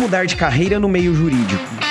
mudar de carreira no meio jurídico?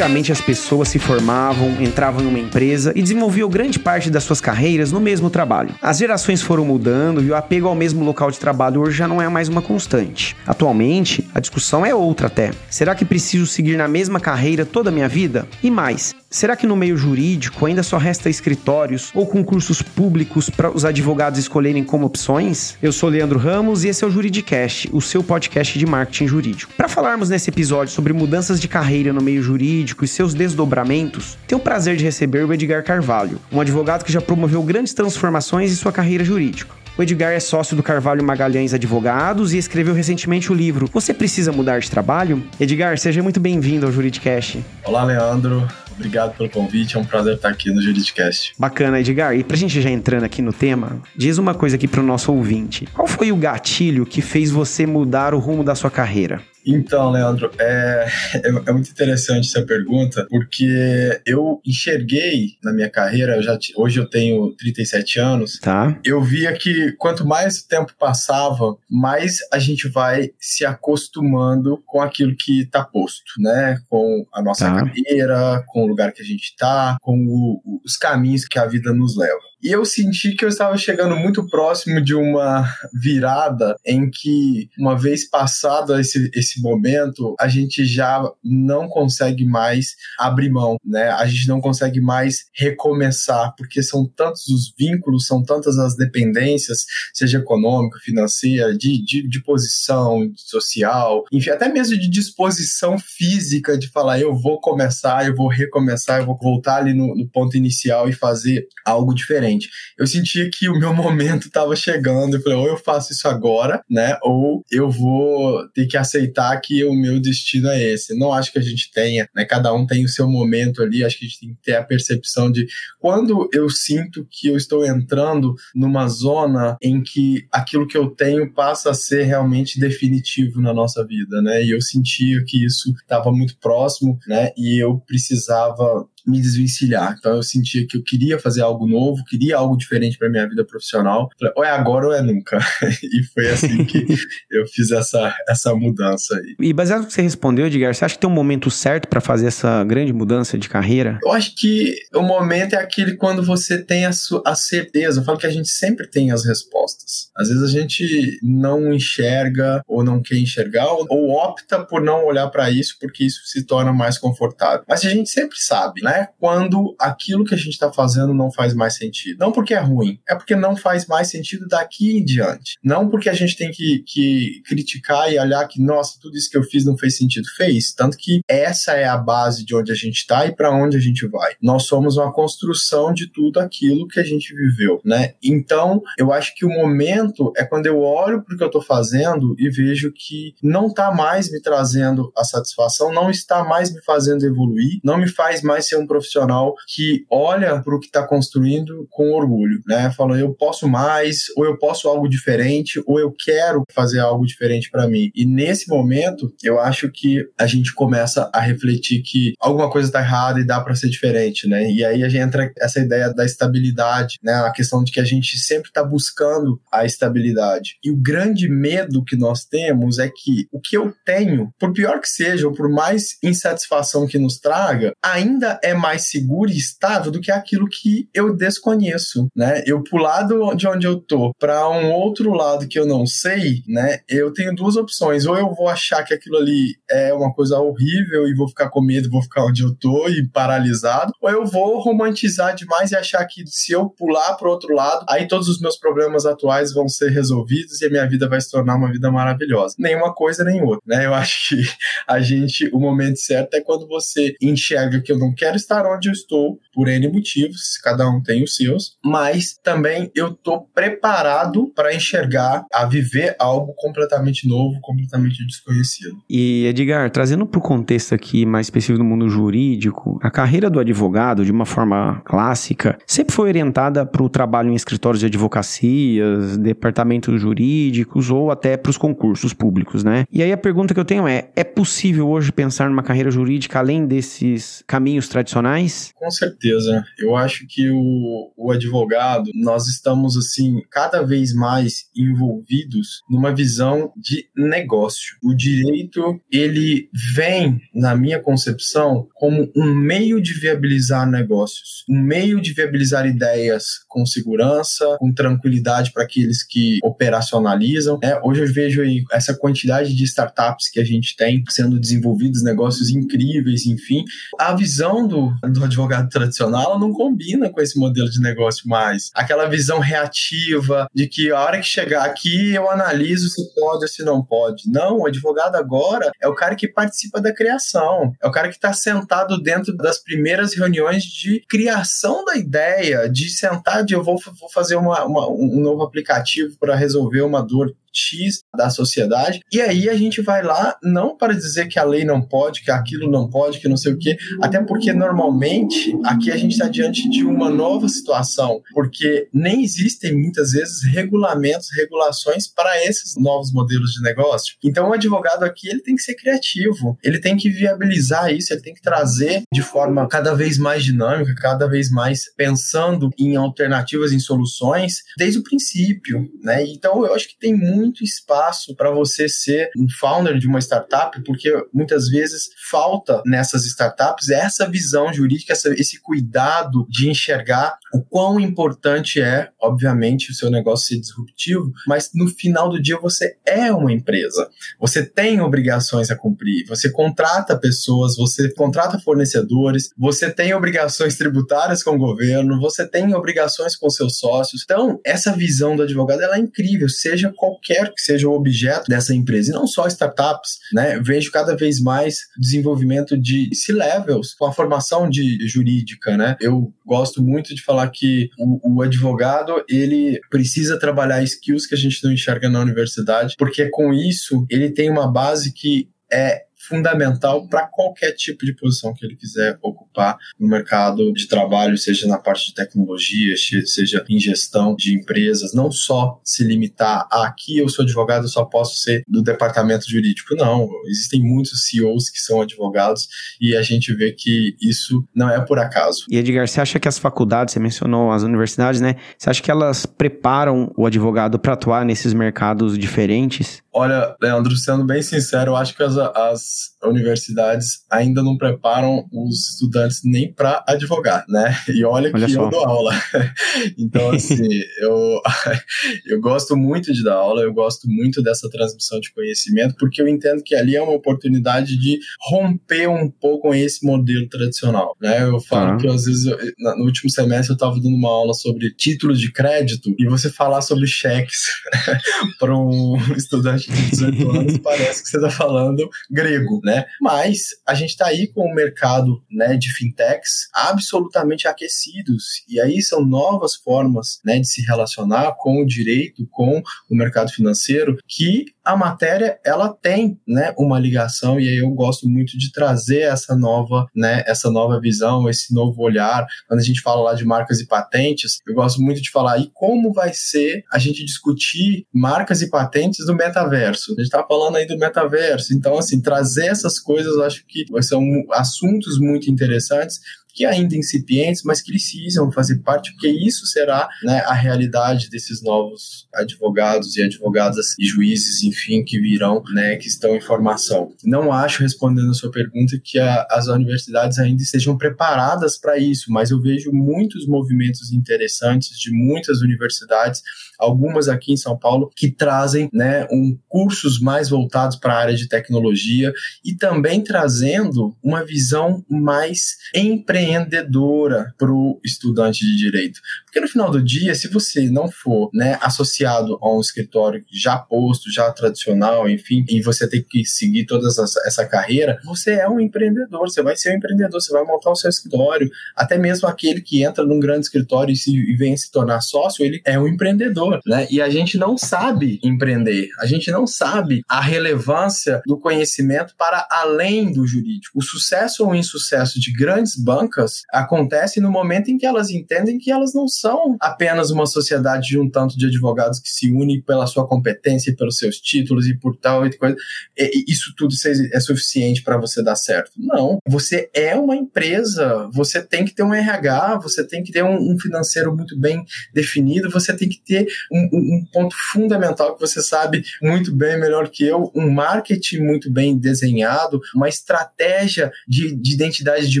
Antigamente as pessoas se formavam, entravam em uma empresa e desenvolviam grande parte das suas carreiras no mesmo trabalho. As gerações foram mudando e o apego ao mesmo local de trabalho hoje já não é mais uma constante. Atualmente, a discussão é outra até. Será que preciso seguir na mesma carreira toda a minha vida? E mais, Será que no meio jurídico ainda só resta escritórios ou concursos públicos para os advogados escolherem como opções? Eu sou Leandro Ramos e esse é o Juridicast, o seu podcast de marketing jurídico. Para falarmos nesse episódio sobre mudanças de carreira no meio jurídico e seus desdobramentos, tenho o prazer de receber o Edgar Carvalho, um advogado que já promoveu grandes transformações em sua carreira jurídica. O Edgar é sócio do Carvalho Magalhães Advogados e escreveu recentemente o livro Você Precisa Mudar de Trabalho? Edgar, seja muito bem-vindo ao Juridicast. Olá, Leandro. Obrigado pelo convite, é um prazer estar aqui no Juridicast. Bacana, Edgar. E pra gente já entrando aqui no tema, diz uma coisa aqui pro nosso ouvinte. Qual foi o gatilho que fez você mudar o rumo da sua carreira? Então, Leandro, é, é, é, muito interessante essa pergunta, porque eu enxerguei na minha carreira, eu já, hoje eu tenho 37 anos, tá. eu via que quanto mais o tempo passava, mais a gente vai se acostumando com aquilo que está posto, né? Com a nossa tá. carreira, com o lugar que a gente está, com o, os caminhos que a vida nos leva. E eu senti que eu estava chegando muito próximo de uma virada em que, uma vez passado esse, esse momento, a gente já não consegue mais abrir mão, né? A gente não consegue mais recomeçar, porque são tantos os vínculos, são tantas as dependências, seja econômica, financeira, de, de, de posição social, enfim, até mesmo de disposição física de falar, eu vou começar, eu vou recomeçar, eu vou voltar ali no, no ponto inicial e fazer algo diferente Eu sentia que o meu momento estava chegando. Eu falei, ou eu faço isso agora, né? Ou eu vou ter que aceitar que o meu destino é esse. Não acho que a gente tenha, né? Cada um tem o seu momento ali. Acho que a gente tem que ter a percepção de quando eu sinto que eu estou entrando numa zona em que aquilo que eu tenho passa a ser realmente definitivo na nossa vida, né? E eu sentia que isso estava muito próximo, né? E eu precisava me desvencilhar. Então eu sentia que eu queria fazer algo novo, queria algo diferente para minha vida profissional. Falei, ou é agora ou é nunca. e foi assim que eu fiz essa, essa mudança aí. E baseado no que você respondeu, Edgar, você acha que tem um momento certo para fazer essa grande mudança de carreira? Eu acho que o momento é aquele quando você tem a, a certeza. Eu falo que a gente sempre tem as respostas. Às vezes a gente não enxerga ou não quer enxergar ou, ou opta por não olhar para isso porque isso se torna mais confortável. Mas a gente sempre sabe, né? Né? Quando aquilo que a gente está fazendo não faz mais sentido. Não porque é ruim, é porque não faz mais sentido daqui em diante. Não porque a gente tem que, que criticar e olhar que, nossa, tudo isso que eu fiz não fez sentido. Fez. Tanto que essa é a base de onde a gente está e para onde a gente vai. Nós somos uma construção de tudo aquilo que a gente viveu, né? Então, eu acho que o momento é quando eu olho para o que eu estou fazendo e vejo que não está mais me trazendo a satisfação, não está mais me fazendo evoluir, não me faz mais ser um profissional que olha para o que está construindo com orgulho, né? Falando, eu posso mais, ou eu posso algo diferente, ou eu quero fazer algo diferente para mim. E nesse momento, eu acho que a gente começa a refletir que alguma coisa está errada e dá para ser diferente, né? E aí a gente entra essa ideia da estabilidade, né? A questão de que a gente sempre está buscando a estabilidade. E o grande medo que nós temos é que o que eu tenho, por pior que seja, ou por mais insatisfação que nos traga, ainda é mais seguro e estável do que aquilo que eu desconheço, né? Eu pular de onde eu tô para um outro lado que eu não sei, né? Eu tenho duas opções. Ou eu vou achar que aquilo ali é uma coisa horrível e vou ficar com medo, vou ficar onde eu tô e paralisado, ou eu vou romantizar demais e achar que se eu pular para outro lado, aí todos os meus problemas atuais vão ser resolvidos e a minha vida vai se tornar uma vida maravilhosa. Nenhuma coisa nem outra, né? Eu acho que a gente, o momento certo é quando você enxerga que eu não quero estar onde eu estou por N motivos, cada um tem os seus, mas também eu estou preparado para enxergar, a viver algo completamente novo, completamente desconhecido. E Edgar, trazendo para o contexto aqui mais específico do mundo jurídico, a carreira do advogado, de uma forma clássica, sempre foi orientada para o trabalho em escritórios de advocacias, departamentos jurídicos ou até para os concursos públicos, né? E aí a pergunta que eu tenho é: é possível hoje pensar numa carreira jurídica além desses caminhos tradicionais? Tradicionais? Com certeza. Eu acho que o, o advogado, nós estamos assim, cada vez mais envolvidos numa visão de negócio. O direito, ele vem, na minha concepção, como um meio de viabilizar negócios, um meio de viabilizar ideias com segurança, com tranquilidade para aqueles que operacionalizam. Né? Hoje eu vejo aí essa quantidade de startups que a gente tem sendo desenvolvidos, negócios incríveis, enfim. A visão do, do advogado tradicional não combina com esse modelo de negócio mais. Aquela visão reativa de que a hora que chegar aqui eu analiso se pode ou se não pode. Não, o advogado agora é o cara que participa da criação, é o cara que está sentado dentro das primeiras reuniões de criação da ideia, de sentar de eu vou, vou fazer uma, uma, um novo aplicativo para resolver uma dor X da sociedade. E aí a gente vai lá, não para dizer que a lei não pode, que aquilo não pode, que não sei o quê, até porque normalmente aqui a gente está diante de uma nova situação, porque nem existem muitas vezes regulamentos, regulações para esses novos modelos de negócio. Então o advogado aqui ele tem que ser criativo, ele tem que viabilizar isso, ele tem que trazer de forma cada vez mais dinâmica, cada vez mais pensando em alternativas, em soluções, desde o princípio, né? Então eu acho que tem muito muito espaço para você ser um founder de uma startup, porque muitas vezes falta nessas startups essa visão jurídica, essa, esse cuidado de enxergar o quão importante é, obviamente, o seu negócio ser disruptivo, mas no final do dia você é uma empresa. Você tem obrigações a cumprir, você contrata pessoas, você contrata fornecedores, você tem obrigações tributárias com o governo, você tem obrigações com seus sócios. Então, essa visão do advogado ela é incrível, seja qualquer quer que seja o objeto dessa empresa. E não só startups, né? Vejo cada vez mais desenvolvimento de C-levels com a formação de jurídica, né? Eu gosto muito de falar que o, o advogado, ele precisa trabalhar skills que a gente não enxerga na universidade, porque com isso ele tem uma base que é fundamental para qualquer tipo de posição que ele quiser ocupar no mercado de trabalho, seja na parte de tecnologia, seja em gestão de empresas, não só se limitar a aqui eu sou advogado, eu só posso ser do departamento jurídico. Não, existem muitos CEOs que são advogados e a gente vê que isso não é por acaso. E Edgar, você acha que as faculdades, você mencionou as universidades, né? Você acha que elas preparam o advogado para atuar nesses mercados diferentes? Olha, Leandro, sendo bem sincero, eu acho que as, as universidades ainda não preparam os estudantes nem para advogar, né? E olha, olha que só. eu dou aula. então, assim, eu, eu gosto muito de dar aula, eu gosto muito dessa transmissão de conhecimento, porque eu entendo que ali é uma oportunidade de romper um pouco com esse modelo tradicional, né? Eu falo que às vezes, eu, no último semestre, eu estava dando uma aula sobre títulos de crédito e você falar sobre cheques para um estudante de 18 anos, parece que você está falando grego, né? Mas a gente está aí com o mercado né, de fintechs absolutamente aquecidos. E aí são novas formas né, de se relacionar com o direito, com o mercado financeiro, que a matéria ela tem né, uma ligação e aí eu gosto muito de trazer essa nova, né, essa nova visão, esse novo olhar. Quando a gente fala lá de marcas e patentes, eu gosto muito de falar e como vai ser a gente discutir marcas e patentes do metaverso. A gente está falando aí do metaverso, então assim trazer essas coisas, acho que são assuntos muito interessantes que ainda incipientes, mas que precisam fazer parte, porque isso será né, a realidade desses novos advogados e advogadas e juízes, enfim, que virão, né, que estão em formação. Não acho, respondendo a sua pergunta, que a, as universidades ainda estejam preparadas para isso, mas eu vejo muitos movimentos interessantes de muitas universidades, algumas aqui em São Paulo, que trazem né, um, cursos mais voltados para a área de tecnologia e também trazendo uma visão mais empreendedora empreendedora para o estudante de direito. Porque no final do dia, se você não for né, associado a um escritório já posto, já tradicional, enfim, e você tem que seguir toda essa, carreira, você é um empreendedor, você vai ser um empreendedor, você vai montar o seu escritório. Até mesmo aquele que entra num grande escritório e, se, e vem se tornar sócio, ele é um empreendedor, né? E a gente não sabe empreender, a gente não sabe a relevância do conhecimento para além do jurídico. O sucesso ou insucesso de grandes bancos alavancas acontecem no momento em que elas entendem que elas não são apenas uma sociedade de um tanto de advogados que se unem pela sua competência pelos seus títulos e por tal e coisa. E isso tudo é suficiente para você dar certo. Não. Você é uma empresa, você tem que ter um RH, você tem que ter um, um financeiro muito bem definido, você tem que ter um, um, ponto fundamental que você sabe muito bem, melhor que eu, um marketing muito bem desenhado, uma estratégia de, de identidade de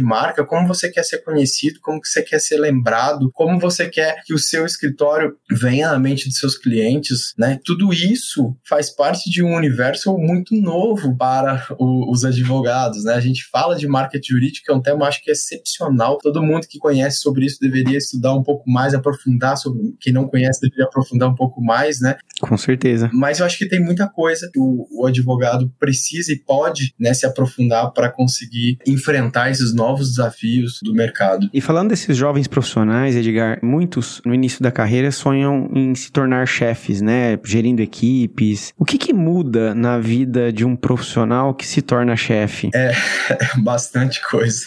marca, como você quer ser conhecido, como que você quer ser lembrado, como você quer que o seu escritório venha à mente de seus clientes, né? Tudo isso faz parte de um universo muito novo para o, os advogados, né? A gente fala de marketing jurídico, que é um tema acho que é excepcional. Todo mundo que conhece sobre isso deveria estudar um pouco mais, aprofundar sobre quem não conhece deveria aprofundar um pouco mais, né? Com certeza. Mas eu acho que tem muita coisa que o, o advogado precisa e pode né, se aprofundar para conseguir enfrentar esses novos desafios do mercado. E falando desses jovens profissionais, Edgar, muitos no início da carreira sonham em se tornar chefes, né? Gerindo equipes. O que, que muda na vida de um profissional que se torna chefe? É, bastante coisa.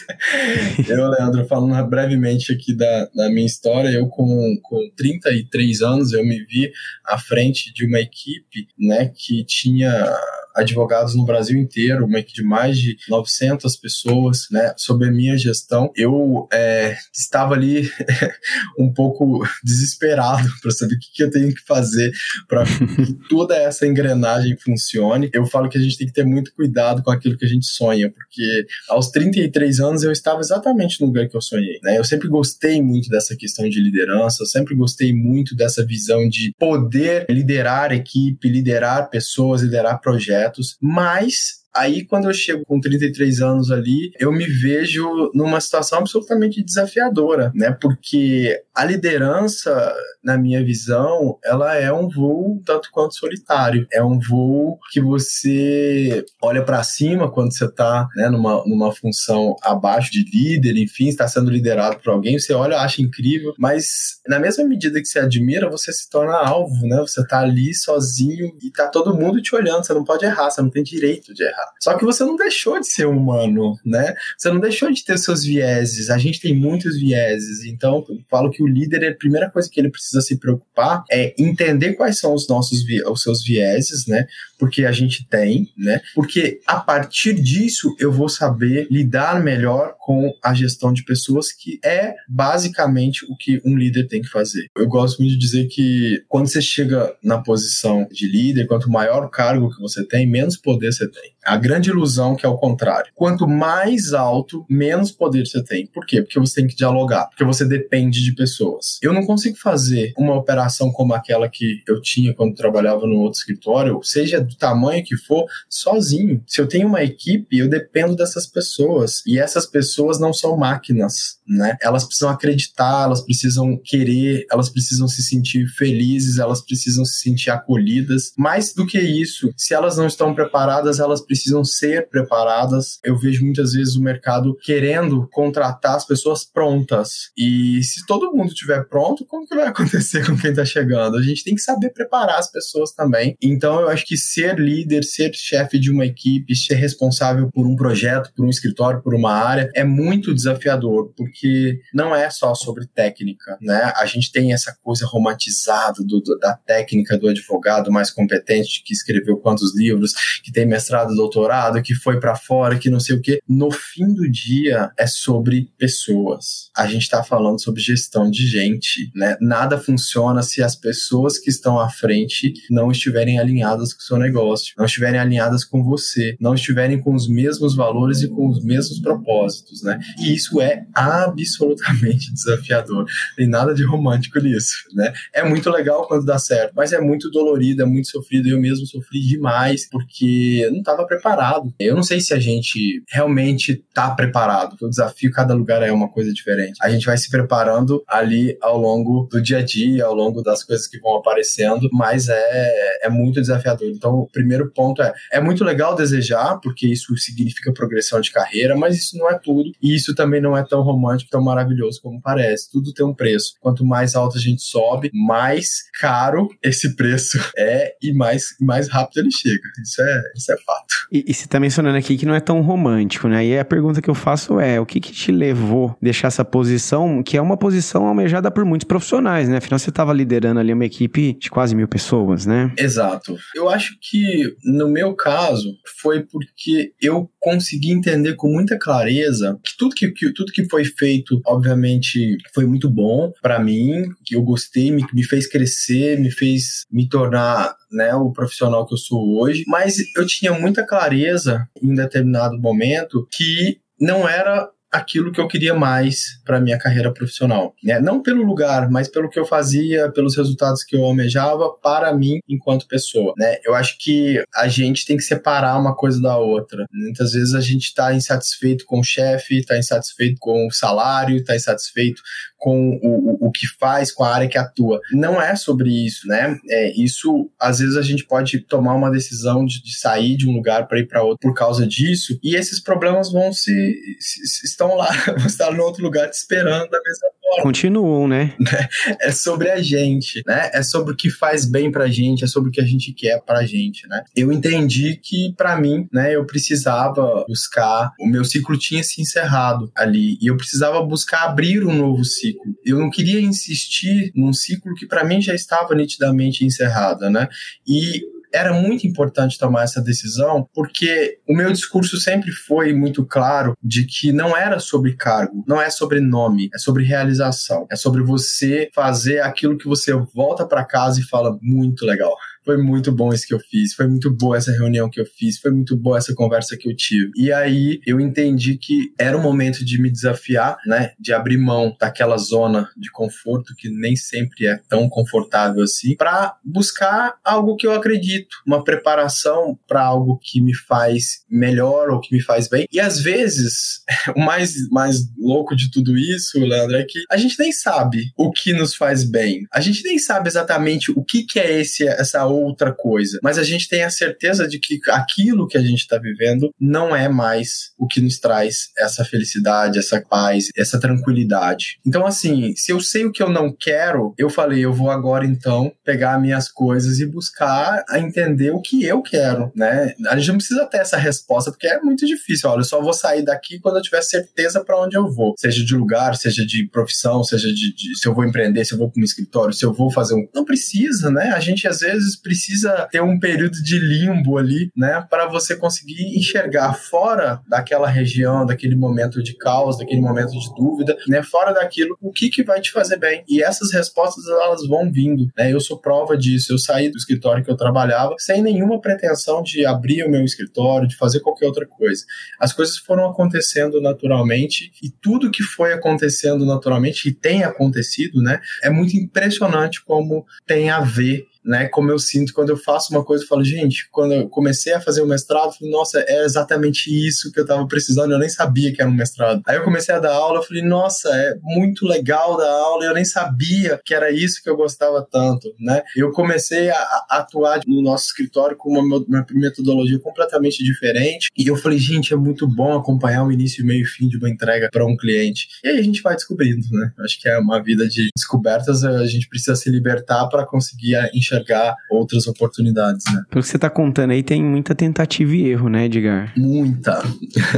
eu, Leandro, falando brevemente aqui da, da minha história, eu com, com 33 anos, eu me vi à frente de uma equipe, né, que tinha advogados no Brasil inteiro, uma equipe de mais de 900 pessoas, né, sob a minha gestão. Eu é, estava ali um pouco desesperado para saber o que, que, eu tenho que fazer para que toda essa engrenagem funcione. Eu falo que a gente tem que ter muito cuidado com aquilo que a gente sonha, porque aos 33 anos eu estava exatamente no lugar que eu sonhei. Né? Eu sempre gostei muito dessa questão de liderança, eu sempre gostei muito dessa visão de poder liderar equipe, liderar pessoas, liderar projetos mas Aí, quando eu chego com 33 anos ali, eu me vejo numa situação absolutamente desafiadora, né? Porque a liderança, na minha visão, ela é um voo tanto quanto solitário. É um voo que você olha para cima quando você está né, numa, numa função abaixo de líder, enfim, está sendo liderado por alguém, você olha, acha incrível, mas na mesma medida que você admira, você se torna alvo, né? Você está ali sozinho e tá todo mundo te olhando, você não pode errar, você não tem direito de errar. Só que você não deixou de ser humano, né? Você não deixou de ter seus vieses. A gente tem muitos vieses. Então, eu falo que o líder, a primeira coisa que ele precisa se preocupar é entender quais são os nossos os seus vieses, né? Porque a gente tem, né? Porque a partir disso eu vou saber lidar melhor com a gestão de pessoas, que é basicamente o que um líder tem que fazer. Eu gosto muito de dizer que quando você chega na posição de líder, quanto maior o cargo que você tem, menos poder você tem. A grande ilusão que é o contrário. Quanto mais alto, menos poder você tem. Por quê? Porque você tem que dialogar, porque você depende de pessoas. Eu não consigo fazer uma operação como aquela que eu tinha quando trabalhava no outro escritório, seja do tamanho que for, sozinho. Se eu tenho uma equipe, eu dependo dessas pessoas. E essas pessoas não são máquinas, né? Elas precisam acreditar, elas precisam querer, elas precisam se sentir felizes, elas precisam se sentir acolhidas. Mais do que isso, se elas não estão preparadas, elas precisam precisam ser preparadas. Eu vejo muitas vezes o mercado querendo contratar as pessoas prontas. E se todo mundo estiver pronto, como que vai acontecer com quem está chegando? A gente tem que saber preparar as pessoas também. Então eu acho que ser líder, ser chefe de uma equipe, ser responsável por um projeto, por um escritório, por uma área, é muito desafiador, porque não é só sobre técnica, né? A gente tem essa coisa romantizada do, do, da técnica do advogado mais competente que escreveu quantos livros, que tem mestrado, doutorado, que foi para fora, que não sei o quê. No fim do dia é sobre pessoas. A gente está falando sobre gestão de gente, né? Nada funciona se as pessoas que estão à frente não estiverem alinhadas com o seu negócio, não estiverem alinhadas com você, não estiverem com os mesmos valores e com os mesmos propósitos, né? E isso é absolutamente desafiador. Tem nada de romântico nisso, né? É muito legal quando dá certo, mas é muito dolorido, é muito sofrido. Eu mesmo sofri demais porque não estava preparado. Eu não sei se a gente realmente está preparado, o desafio, cada lugar é uma coisa diferente. A gente vai se preparando ali ao longo do dia a dia, ao longo das coisas que vão aparecendo, mas é, é muito desafiador. Então, o primeiro ponto é: é muito legal desejar, porque isso significa progressão de carreira, mas isso não é tudo. E isso também não é tão romântico, tão maravilhoso como parece. Tudo tem um preço. Quanto mais alto a gente sobe, mais caro esse preço é e mais, mais rápido ele chega. Isso é, isso é fato. E, e você tá mencionando aqui que não é tão romântico, né? E a pergunta que eu faço é: o que que te levou a deixar essa posição, que é uma posição almejada por muitos profissionais, né? Afinal, você estava liderando ali uma equipe de quase mil pessoas, né? Exato. Eu acho que, no meu caso, foi porque eu consegui entender com muita clareza que tudo que, que tudo que foi feito, obviamente, foi muito bom para mim, que eu gostei, me, me fez crescer, me fez me tornar né, o profissional que eu sou hoje, mas eu tinha muita clareza em determinado momento que não era aquilo que eu queria mais para minha carreira profissional, né? Não pelo lugar, mas pelo que eu fazia, pelos resultados que eu almejava para mim enquanto pessoa, né? Eu acho que a gente tem que separar uma coisa da outra. Muitas vezes a gente está insatisfeito com o chefe, está insatisfeito com o salário, está insatisfeito com o, o, que faz, com a área que atua. Não é sobre isso, né? É, isso, às vezes, a gente pode tomar uma decisão de, de sair de um lugar para ir para outro por causa disso, e esses problemas vão se, se, se estão lá, vão estar no outro lugar te esperando da mesma. Continuam, né? É sobre a gente, né? É sobre o que faz bem pra gente, é sobre o que a gente quer pra gente, né? Eu entendi que, para mim, né, eu precisava buscar, o meu ciclo tinha se encerrado ali, e eu precisava buscar abrir um novo ciclo. Eu não queria insistir num ciclo que para mim já estava nitidamente encerrado, né? E era muito importante tomar essa decisão, porque o meu discurso sempre foi muito claro de que não era sobre cargo, não é sobre nome, é sobre realização, é sobre você fazer aquilo que você volta para casa e fala muito legal foi muito bom isso que eu fiz, foi muito boa essa reunião que eu fiz, foi muito boa essa conversa que eu tive. E aí eu entendi que era o momento de me desafiar, né? De abrir mão daquela zona de conforto que nem sempre é tão confortável assim, para buscar algo que eu acredito, uma preparação para algo que me faz melhor ou que me faz bem. E às vezes, o mais, mais louco de tudo isso, Leandro, é que a gente nem sabe o que nos faz bem. A gente nem sabe exatamente o que, que é esse, essa outra coisa. Mas a gente tem a certeza de que aquilo que a gente está vivendo não é mais o que nos traz essa felicidade, essa paz, essa tranquilidade. Então, assim, se eu sei o que eu não quero, eu falei, eu vou agora então pegar minhas coisas e buscar a entender o que eu quero, né? A gente não precisa ter essa resposta, porque é muito difícil. Olha, eu só vou sair daqui quando eu tiver certeza para onde eu vou, seja de lugar, seja de profissão, seja de, de se eu vou empreender, se eu vou para um escritório, se eu vou fazer um. Não precisa, né? A gente às vezes precisa ter um período de limbo ali, né, para você conseguir enxergar fora daquela região, daquele momento de caos, daquele momento de dúvida, né, fora daquilo, o que que vai te fazer bem. E essas respostas elas vão vindo, né? Eu sou prova disso. Eu saí do escritório que eu trabalhava sem nenhuma pretensão de abrir o meu escritório, de fazer qualquer outra coisa. As coisas foram acontecendo naturalmente e tudo que foi acontecendo naturalmente e tem acontecido, né, é muito impressionante como tem a ver né? Como eu sinto quando eu faço uma coisa, eu falo, gente, quando eu comecei a fazer o mestrado, eu falei, nossa, é exatamente isso que eu tava precisando, eu nem sabia que era um mestrado. Aí eu comecei a dar aula, eu falei, nossa, é muito legal dar aula, eu nem sabia que era isso que eu gostava tanto, né? Eu comecei a, atuar no nosso escritório com uma, uma metodologia completamente diferente, e eu falei, gente, é muito bom acompanhar o início, meio e fim de uma entrega para um cliente. E aí a gente vai descobrindo, né? Acho que é uma vida de descobertas, a gente precisa se libertar para conseguir enxergar enxergar outras oportunidades, né? Pelo que você está contando aí, tem muita tentativa e erro, né, Edgar? Muita.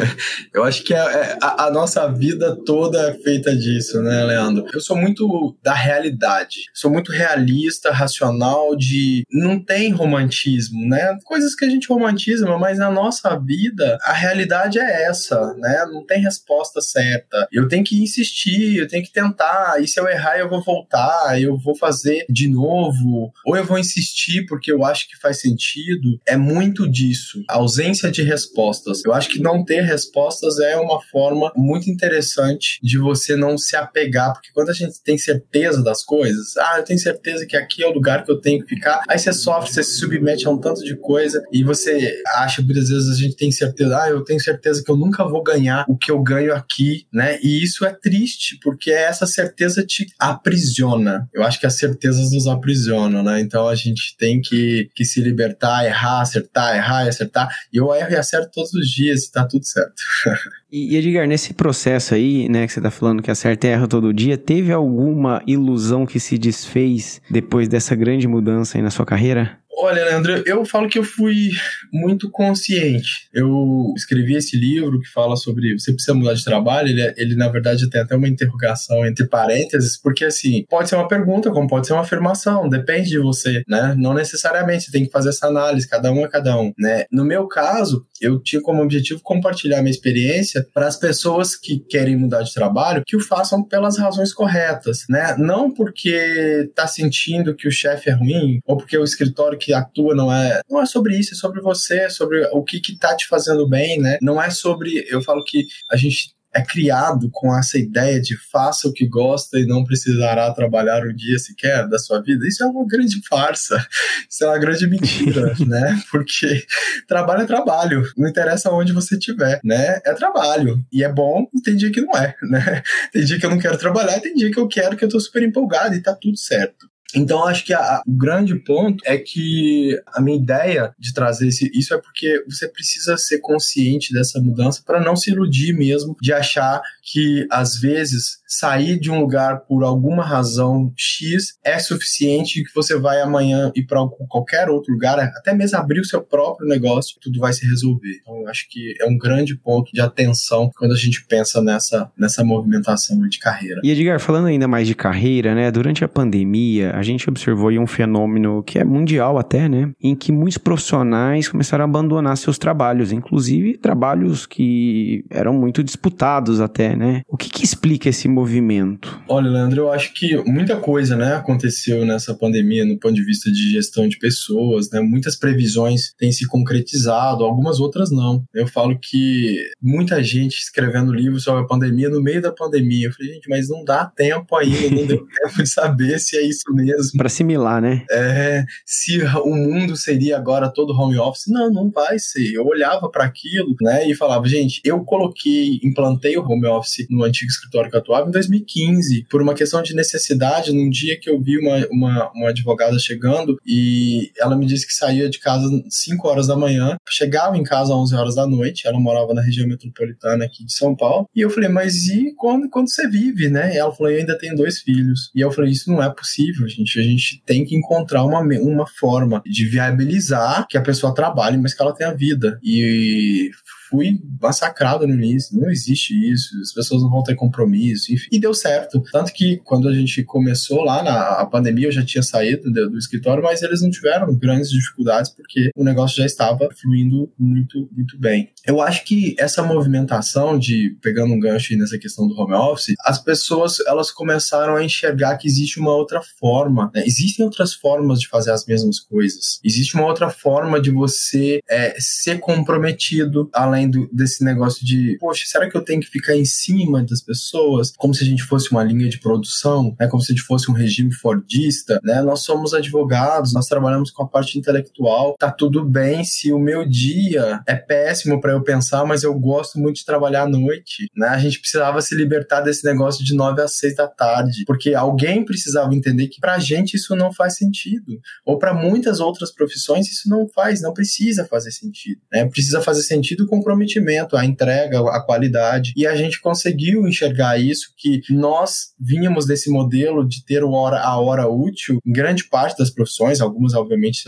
Eu acho que é, é, a, a, nossa vida toda é feita disso, né, Leandro? Eu sou muito da realidade. Sou muito realista, racional, de não tem romantismo, né? Coisas que a gente romantiza, mas na nossa vida a realidade é essa, né? Não tem resposta certa. Eu tenho que insistir, eu tenho que tentar. E se eu errar, eu vou voltar, eu vou fazer de novo. Ou eu vou insistir porque eu acho que faz sentido, é muito disso. A ausência de respostas. Eu acho que não ter respostas é uma forma muito interessante de você não se apegar, porque quando a gente tem certeza das coisas, ah, eu tenho certeza que aqui é o lugar que eu tenho que ficar, aí você sofre, você se submete a um tanto de coisa e você acha, muitas vezes a gente tem certeza, ah, eu tenho certeza que eu nunca vou ganhar o que eu ganho aqui, né? E isso é triste, porque essa certeza te aprisiona. Eu acho que as certezas nos aprisionam, né? Então, então a gente tem que, que se libertar, errar, acertar, errar e acertar. E eu erro e acerto todos os dias e tá tudo certo. e, Edgar, nesse processo aí, né, que você tá falando que acerta e erra todo dia, teve alguma ilusão que se desfez depois dessa grande mudança aí na sua carreira? Olha, Leandro, eu falo que eu fui muito consciente. Eu escrevi esse livro que fala sobre você precisa mudar de trabalho. Ele, ele na verdade, tem até uma interrogação entre parênteses, porque assim, pode ser uma pergunta, como pode ser uma afirmação, depende de você, né? Não necessariamente você tem que fazer essa análise, cada um é cada um, né? No meu caso, eu tinha como objetivo compartilhar minha experiência para as pessoas que querem mudar de trabalho, que o façam pelas razões corretas, né? Não porque tá sentindo que o chefe é ruim ou porque o escritório que atua não é, não é sobre isso, é sobre você, é sobre o que que tá te fazendo bem, né? Não é sobre, eu falo que a gente é criado com essa ideia de faça o que gosta e não precisará trabalhar um dia sequer da sua vida, isso é uma grande farsa, isso é uma grande mentira, né? Porque trabalho é trabalho, não interessa onde você estiver, né? É trabalho e é bom e tem dia que não é, né? Tem dia que eu não quero trabalhar, tem dia que eu quero que eu tô super empolgado e tá tudo certo. Então, acho que a, o grande ponto é que a minha ideia de trazer esse, isso é porque você precisa ser consciente dessa mudança para não se iludir mesmo de achar que, às vezes, sair de um lugar por alguma razão X é suficiente que você vai amanhã ir para qualquer outro lugar, até mesmo abrir o seu próprio negócio, tudo vai se resolver. Então, acho que é um grande ponto de atenção quando a gente pensa nessa, nessa movimentação de carreira. E Edgar, falando ainda mais de carreira, né? Durante a pandemia, a gente observou aí um fenômeno que é mundial até, né? Em que muitos profissionais começaram a abandonar seus trabalhos, inclusive trabalhos que eram muito disputados até, né? O que, que explica esse movimento? Olha, Leandro, eu acho que muita coisa, né, aconteceu nessa pandemia no ponto de vista de gestão de pessoas, né? Muitas previsões têm se concretizado, algumas outras não. Eu falo que muita gente escrevendo livros sobre a pandemia no meio da pandemia. Eu falei, gente, mas não dá tempo ainda, não deu tempo de saber se é isso mesmo. Para assimilar, né? É, se o mundo seria agora todo home office. Não, não vai ser. Eu olhava para aquilo, né, e falava, gente, eu coloquei, implantei o home office no antigo escritório que eu atuava em 2015, por uma questão de necessidade, num dia que eu vi uma, uma, uma advogada chegando e ela me disse que saía de casa 5 horas da manhã, chegava em casa às 11 horas da noite, ela morava na região metropolitana aqui de São Paulo, e eu falei, mas e quando, quando você vive, né? E ela falou, eu ainda tenho dois filhos. E eu falei, isso não é possível, gente, a gente tem que encontrar uma, uma forma de viabilizar que a pessoa trabalhe, mas que ela tenha vida. E fui massacrado no início. Não existe isso, as pessoas não vão ter compromisso, enfim. E deu certo. Tanto que quando a gente começou lá na pandemia, eu já tinha saído do, do, escritório, mas eles não tiveram grandes dificuldades porque o negócio já estava fluindo muito, muito bem. Eu acho que essa movimentação de, pegando um gancho nessa questão do home office, as pessoas elas começaram a enxergar que existe uma outra forma. Né? Existem outras formas de fazer as mesmas coisas. Existe uma outra forma de você é, ser comprometido, além além do, desse negócio de, poxa, será que eu tenho que ficar em cima das pessoas? Como se a gente fosse uma linha de produção, né? Como se a gente fosse um regime fordista, né? Nós somos advogados, nós trabalhamos com a parte intelectual. Tá tudo bem se o meu dia é péssimo para eu pensar, mas eu gosto muito de trabalhar à noite, né? A gente precisava se libertar desse negócio de 9 às 6 da tarde, porque alguém precisava entender que pra gente isso não faz sentido, ou para muitas outras profissões isso não faz, não precisa fazer sentido, né? Precisa fazer sentido com comprometimento, a entrega, a qualidade. E a gente conseguiu enxergar isso, que nós vínhamos desse modelo de ter hora, a hora útil em grande parte das profissões, algumas obviamente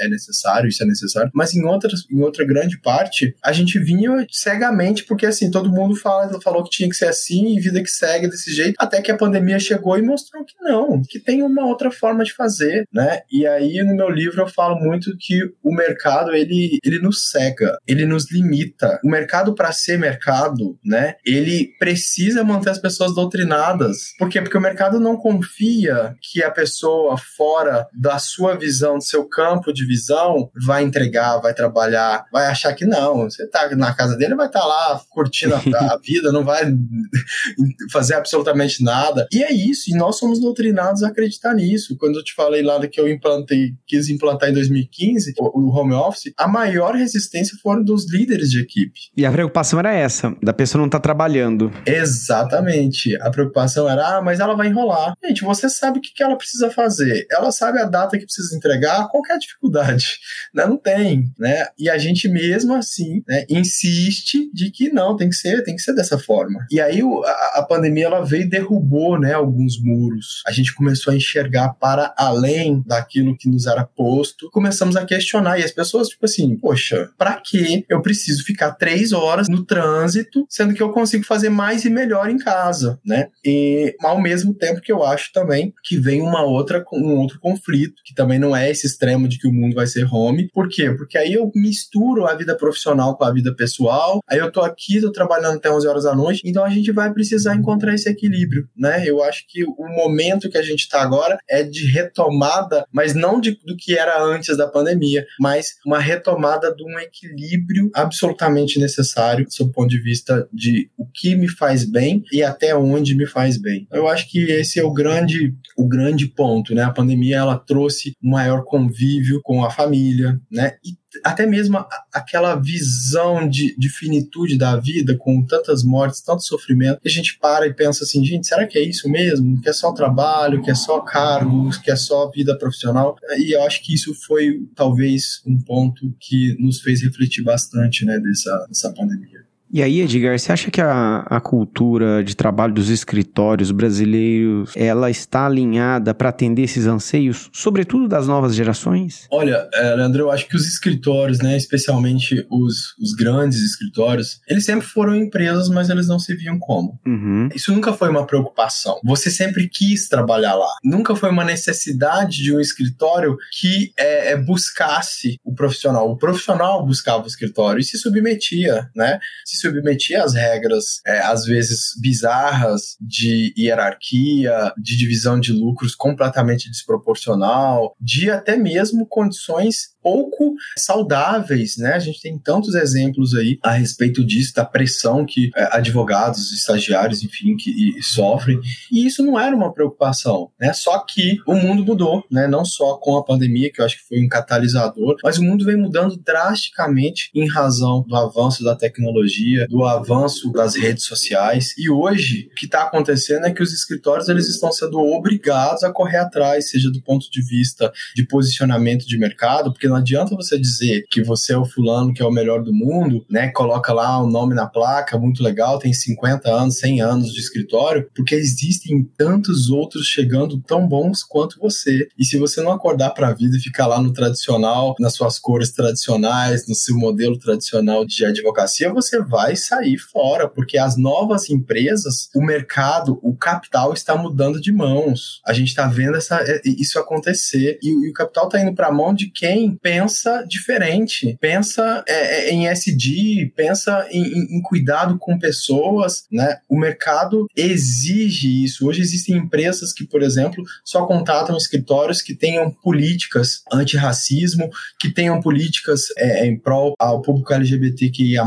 é necessário, isso é necessário, mas em outras, em outra grande parte, a gente vinha cegamente, porque assim, todo mundo fala, falou que tinha que ser assim, e vida que segue desse jeito, até que a pandemia chegou e mostrou que não, que tem uma outra forma de fazer, né? E aí no meu livro eu falo muito que o mercado, ele, ele nos cega, ele nos limita o mercado para ser mercado, né, ele precisa manter as pessoas doutrinadas. Por quê? Porque o mercado não confia que a pessoa fora da sua visão, do seu campo de visão, vai entregar, vai trabalhar, vai achar que não. Você tá na casa dele, vai estar tá lá curtindo a, a vida, não vai fazer absolutamente nada. E é isso, e nós somos doutrinados a acreditar nisso. Quando eu te falei lá que eu implantei, quis implantar em 2015 o, o home office, a maior resistência foram dos líderes de equipe equipe. E a preocupação era essa, da pessoa não estar tá trabalhando. Exatamente. A preocupação era, ah, mas ela vai enrolar. Gente, você sabe o que ela precisa fazer. Ela sabe a data que precisa entregar, qualquer dificuldade. Né? Não tem, né? E a gente mesmo assim, né, insiste de que não, tem que ser, tem que ser dessa forma. E aí a, a pandemia ela veio e derrubou, né, alguns muros. A gente começou a enxergar para além daquilo que nos era posto. Começamos a questionar e as pessoas tipo assim, poxa, para que eu preciso ficar três horas no trânsito, sendo que eu consigo fazer mais e melhor em casa, né? E ao mesmo tempo que eu acho também que vem uma outra um outro conflito que também não é esse extremo de que o mundo vai ser home. Por quê? Porque aí eu misturo a vida profissional com a vida pessoal. Aí eu tô aqui, tô trabalhando até 11 horas da noite, então a gente vai precisar encontrar esse equilíbrio, né? Eu acho que o momento que a gente tá agora é de retomada, mas não de, do que era antes da pandemia, mas uma retomada de um equilíbrio absolutamente necessário do ponto de vista de o que me faz bem e até onde me faz bem. Eu acho que esse é o grande, o grande ponto, né? A pandemia ela trouxe maior convívio com a família, né? E até mesmo aquela visão de, de finitude da vida, com tantas mortes, tanto sofrimento, a gente para e pensa assim, gente, será que é isso mesmo? Que é só trabalho, que é só cargos, que é só vida profissional? E eu acho que isso foi talvez um ponto que nos fez refletir bastante, né, dessa, dessa pandemia. E aí, Edgar, você acha que a, a cultura de trabalho dos escritórios brasileiros ela está alinhada para atender esses anseios, sobretudo das novas gerações? Olha, é, Leandro, eu acho que os escritórios, né, especialmente os, os grandes escritórios, eles sempre foram empresas, mas eles não se viam como. Uhum. Isso nunca foi uma preocupação. Você sempre quis trabalhar lá. Nunca foi uma necessidade de um escritório que é, é buscasse o profissional. O profissional buscava o escritório e se submetia, né? Se submetia às regras, é, às vezes bizarras, de hierarquia, de divisão de lucros completamente desproporcional, de até mesmo condições pouco saudáveis, né? A gente tem tantos exemplos aí a respeito disso, da pressão que é, advogados, estagiários, enfim, que e, sofrem. E isso não era uma preocupação, né? Só que o mundo mudou, né? Não só com a pandemia, que eu acho que foi um catalisador, mas o mundo vem mudando drasticamente em razão do avanço da tecnologia, do avanço das redes sociais. E hoje, o que está acontecendo é que os escritórios eles estão sendo obrigados a correr atrás, seja do ponto de vista de posicionamento de mercado, porque não adianta você dizer que você é o fulano que é o melhor do mundo, né? Coloca lá o nome na placa, muito legal, tem 50 anos, 100 anos de escritório, porque existem tantos outros chegando tão bons quanto você. E se você não acordar para a vida e ficar lá no tradicional, nas suas cores tradicionais, no seu modelo tradicional de advocacia, você vai sair fora, porque as novas empresas, o mercado, o capital está mudando de mãos. A gente está vendo essa, isso acontecer e, e o capital está indo para a mão de quem pensa diferente, pensa é, é em SD, pensa em, em, em, cuidado com pessoas, né? O mercado exige isso. Hoje existem empresas que, por exemplo, só contratam escritórios que tenham políticas antirracismo, que tenham políticas é, em prol ao público LGBTQIA+,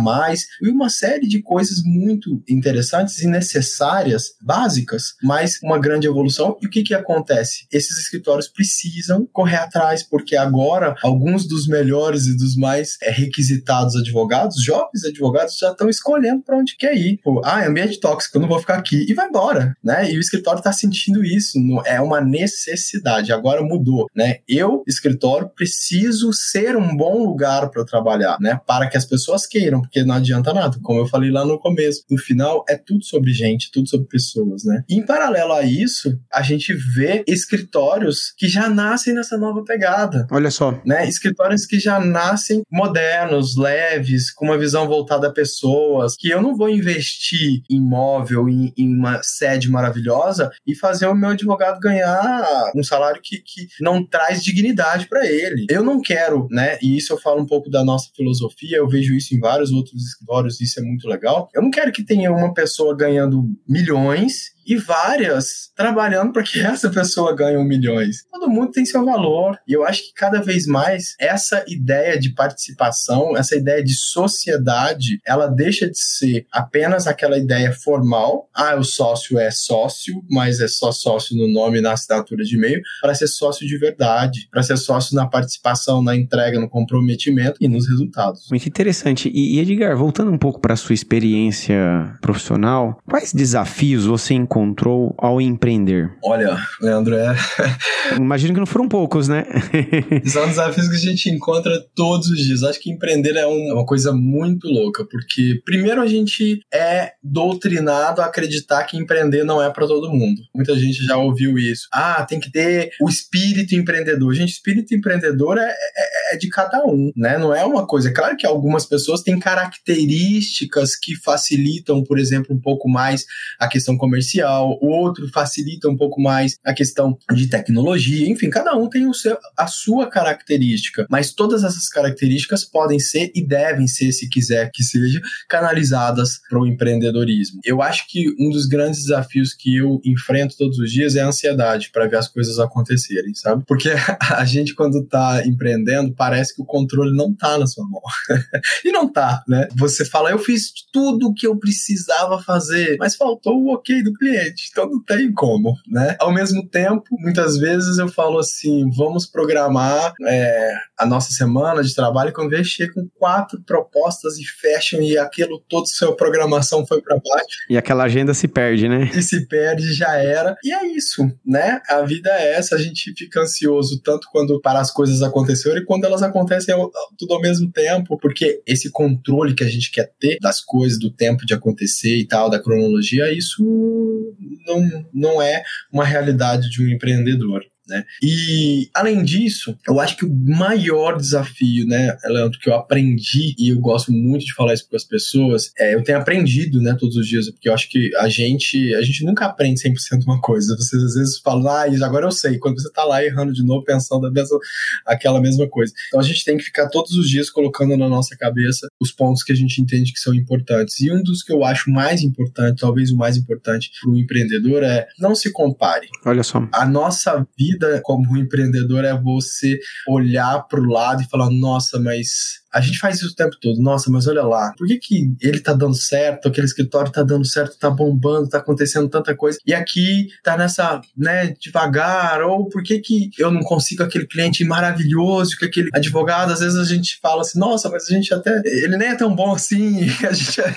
e uma série de coisas muito interessantes e necessárias, básicas, mas uma grande evolução. E o que que acontece? Esses escritórios precisam correr atrás, porque agora alguns alguns dos melhores e dos mais é, requisitados advogados, jovens advogados, já estão escolhendo para onde quer ir. Pô, ah, é ambiente tóxico, eu não vou ficar aqui. E vai embora, né? E o escritório está sentindo isso. É uma necessidade. Agora mudou, né? Eu, escritório, preciso ser um bom lugar para trabalhar, né? Para que as pessoas queiram, porque não adianta nada. Como eu falei lá no começo, no final é tudo sobre gente, tudo sobre pessoas, né? E em paralelo a isso, a gente vê escritórios que já nascem nessa nova pegada. Olha só. Né? Escritórios que já nascem modernos, leves, com uma visão voltada a pessoas, que eu não vou investir em imóvel, em, em uma sede maravilhosa e fazer o meu advogado ganhar um salário que, que não traz dignidade para ele. Eu não quero, né? E isso eu falo um pouco da nossa filosofia, eu vejo isso em vários outros escritórios, isso é muito legal. Eu não quero que tenha uma pessoa ganhando milhões e várias trabalhando para que essa pessoa ganhe um milhões. Todo mundo tem seu valor. E eu acho que cada vez mais essa ideia de participação, essa ideia de sociedade, ela deixa de ser apenas aquela ideia formal. Ah, o sócio é sócio, mas é só sócio no nome e na assinatura de e-mail, para ser sócio de verdade, para ser sócio na participação, na entrega, no comprometimento e nos resultados. Muito interessante. E Edgar, voltando um pouco para a sua experiência profissional, quais desafios você encontrou ao empreender? Olha, Leandro, é. Imagino que não foram poucos, né? São desafios que a gente encontra todos os dias. Acho que empreender é, é uma coisa muito louca, porque primeiro a gente é doutrinado a acreditar que empreender não é para todo mundo. Muita gente já ouviu isso. Ah, tem que ter o espírito empreendedor. Gente, espírito empreendedor é, é, é de cada um, né? Não é uma coisa. É claro que algumas pessoas têm características que facilitam, por exemplo, um pouco mais a questão comercial, o outro facilita um pouco mais a questão de tecnologia, enfim, cada um tem o seu, a sua característica, mas todas essas características podem ser e devem ser, se quiser que seja, canalizadas para o empreendedorismo. Eu acho que um dos grandes desafios que eu enfrento todos os dias é a ansiedade para ver as coisas acontecerem, sabe? Porque a gente, quando está empreendendo, parece que o controle não está na sua mão. e não tá, né? Você fala, eu fiz tudo o que eu precisava fazer, mas faltou o ok do cliente, então não tem como, né? Ao mesmo tempo, muitas vezes eu falo assim, vamos programar é, a nossa semana de trabalho, quando vê, chega com quatro propostas e fecham e aquilo, toda sua programação foi para baixo. E aquela agenda se perde, né? E se perde, já era. E é isso, né? A vida é essa, a gente fica ansioso tanto quando para as coisas acontecerem e quando elas acontecem tudo ao mesmo tempo, porque esse controle que a gente quer ter das coisas, do tempo de acontecer e tal, da cronologia, isso não, não é uma realidade de um empreendedor. Né? E, além disso, eu acho que o maior desafio, né, Leandro, que eu aprendi, e eu gosto muito de falar isso para as pessoas, é, eu tenho aprendido, né, todos os dias, porque eu acho que a gente, a gente nunca aprende 100% uma coisa. Vocês às vezes falam, ah, agora eu sei. Quando você tá lá errando de novo, pensando mesma, aquela mesma coisa. Então a gente tem que ficar todos os dias colocando na nossa cabeça os pontos que a gente entende que são importantes. E um dos que eu acho mais importante, talvez o mais importante para o empreendedor, é não se compare. Olha só. A nossa vida vida como empreendedor é você olhar para o lado e falar: nossa, mas a gente faz isso o tempo todo. Nossa, mas olha lá, por que, que ele tá dando certo, aquele escritório tá dando certo, tá bombando, tá acontecendo tanta coisa, e aqui tá nessa, né, devagar, ou por que que eu não consigo aquele cliente maravilhoso, que aquele advogado, às vezes a gente fala assim, nossa, mas a gente até, ele nem é tão bom assim, a gente é,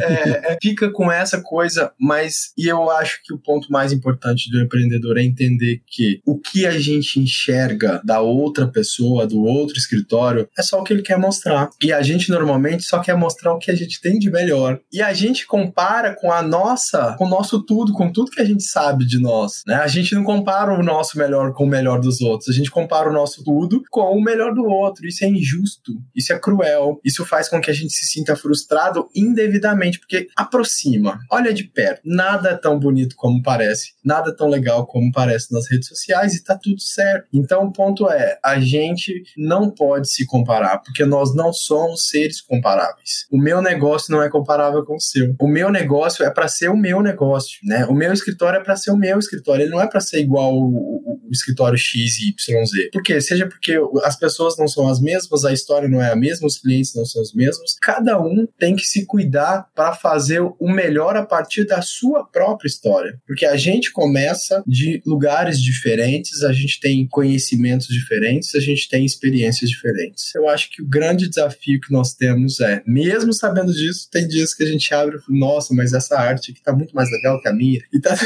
é, é, fica com essa coisa, mas, e eu acho que o ponto mais importante do empreendedor é entender que o que a gente enxerga da outra pessoa, do outro escritório, é só o que ele quer mostrar mostrar. E a gente normalmente só quer mostrar o que a gente tem de melhor. E a gente compara com a nossa, com o nosso tudo, com tudo que a gente sabe de nós. Né? A gente não compara o nosso melhor com o melhor dos outros. A gente compara o nosso tudo com o melhor do outro. Isso é injusto. Isso é cruel. Isso faz com que a gente se sinta frustrado indevidamente, porque aproxima, olha de perto. Nada é tão bonito como parece. Nada é tão legal como parece nas redes sociais e tá tudo certo. Então o ponto é, a gente não pode se comparar, porque nós nós não somos seres comparáveis. O meu negócio não é comparável com o seu. O meu negócio é para ser o meu negócio, né? O meu escritório é para ser o meu escritório. Ele não é para ser igual o, o escritório X e YZ. Por quê? Seja porque as pessoas não são as mesmas, a história não é a mesma, os clientes não são os mesmos. Cada um tem que se cuidar para fazer o melhor a partir da sua própria história. Porque a gente começa de lugares diferentes, a gente tem conhecimentos diferentes, a gente tem experiências diferentes. Eu acho que o grande grande desafio que nós temos é, mesmo sabendo disso, tem dias que a gente abre e nossa, mas essa arte aqui tá muito mais legal que a minha. E, tá,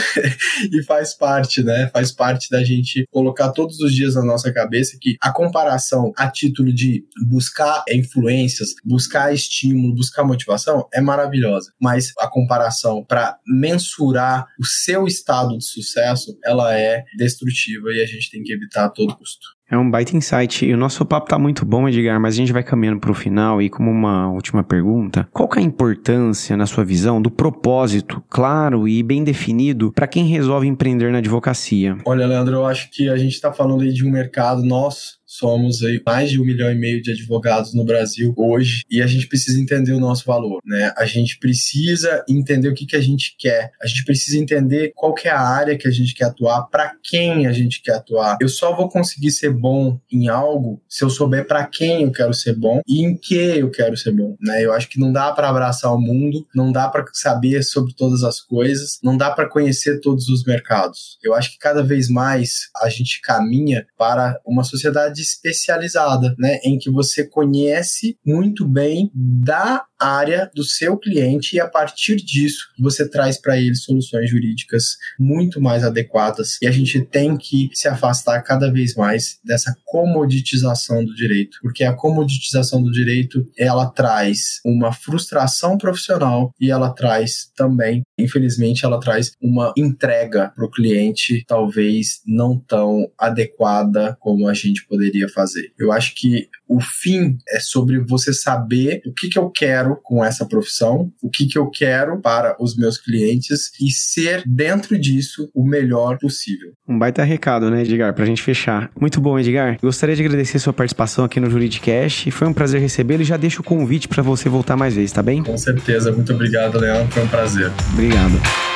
e faz parte, né? Faz parte da gente colocar todos os dias na nossa cabeça que a comparação a título de buscar influências, buscar estímulo, buscar motivação é maravilhosa. Mas a comparação para mensurar o seu estado de sucesso, ela é destrutiva e a gente tem que evitar a todo custo. É um baita insight. E o nosso papo tá muito bom, Edgar, mas a gente vai caminhando para o final e como uma última pergunta, qual é a importância, na sua visão, do propósito claro e bem definido para quem resolve empreender na advocacia? Olha, Leandro, eu acho que a gente está falando aí de um mercado nosso somos aí mais de um milhão e meio de advogados no Brasil hoje e a gente precisa entender o nosso valor, né? A gente precisa entender o que, que a gente quer, a gente precisa entender qual que é a área que a gente quer atuar, para quem a gente quer atuar. Eu só vou conseguir ser bom em algo se eu souber para quem eu quero ser bom e em que eu quero ser bom, né? Eu acho que não dá para abraçar o mundo, não dá para saber sobre todas as coisas, não dá para conhecer todos os mercados. Eu acho que cada vez mais a gente caminha para uma sociedade especializada, né, em que você conhece muito bem da área do seu cliente e a partir disso você traz para ele soluções jurídicas muito mais adequadas e a gente tem que se afastar cada vez mais dessa comoditização do direito, porque a comoditização do direito ela traz uma frustração profissional e ela traz também, infelizmente, ela traz uma entrega para o cliente talvez não tão adequada como a gente poderia fazer. Eu acho que o fim é sobre você saber o que, que eu quero com essa profissão, o que, que eu quero para os meus clientes e ser dentro disso o melhor possível. Um baita recado, né, Edgar, para a gente fechar. Muito bom, Edgar. Gostaria de agradecer sua participação aqui no Juridicast. Foi um prazer recebê-lo e já deixo o convite para você voltar mais vezes, tá bem? Com certeza. Muito obrigado, Leandro. Foi um prazer. Obrigado.